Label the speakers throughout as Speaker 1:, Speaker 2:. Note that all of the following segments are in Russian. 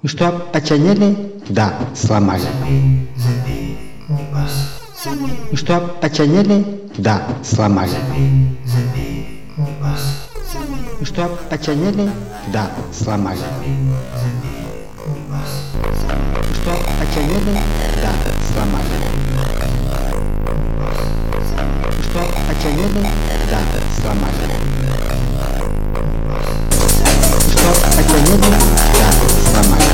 Speaker 1: Ну что, починили? Да, сломали. Ну что, починили? Да, сломали. Ну что, починили? Да, сломали. Ну что, починили? Да, сломали. Ну что, починили? Да, сломали. Ну что, починили? Да, сломали.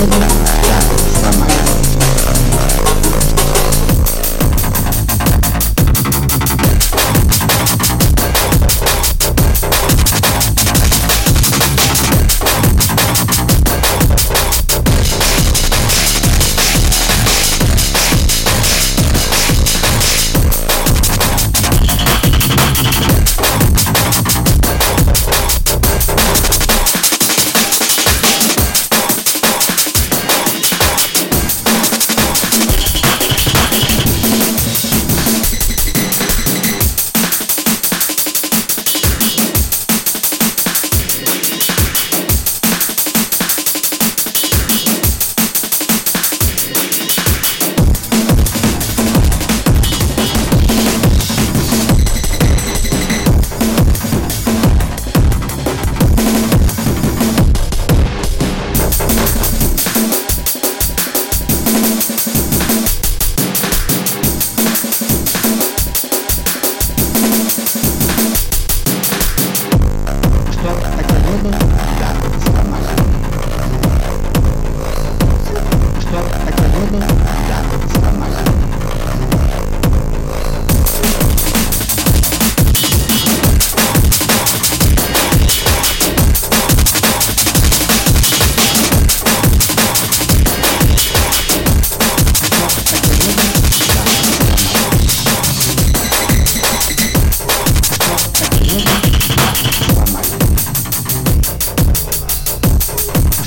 Speaker 1: Mm-hmm.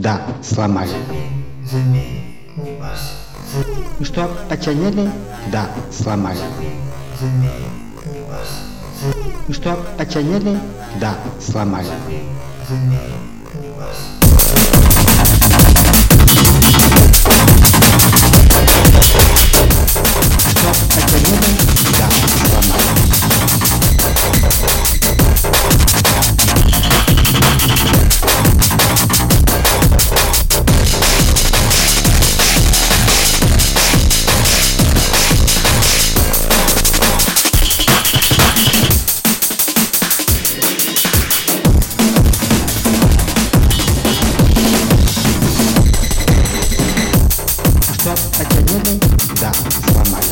Speaker 1: Да, сломали. Что, починили? Да, сломали. Что, починили? Да, сломали. Что, починили? Да, сломали.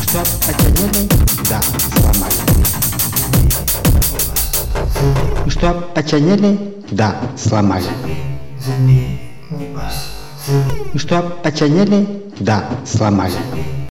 Speaker 1: Что, починили? Да, сломали. Что, починили? Да, сломали. Что, починили? Да, сломали.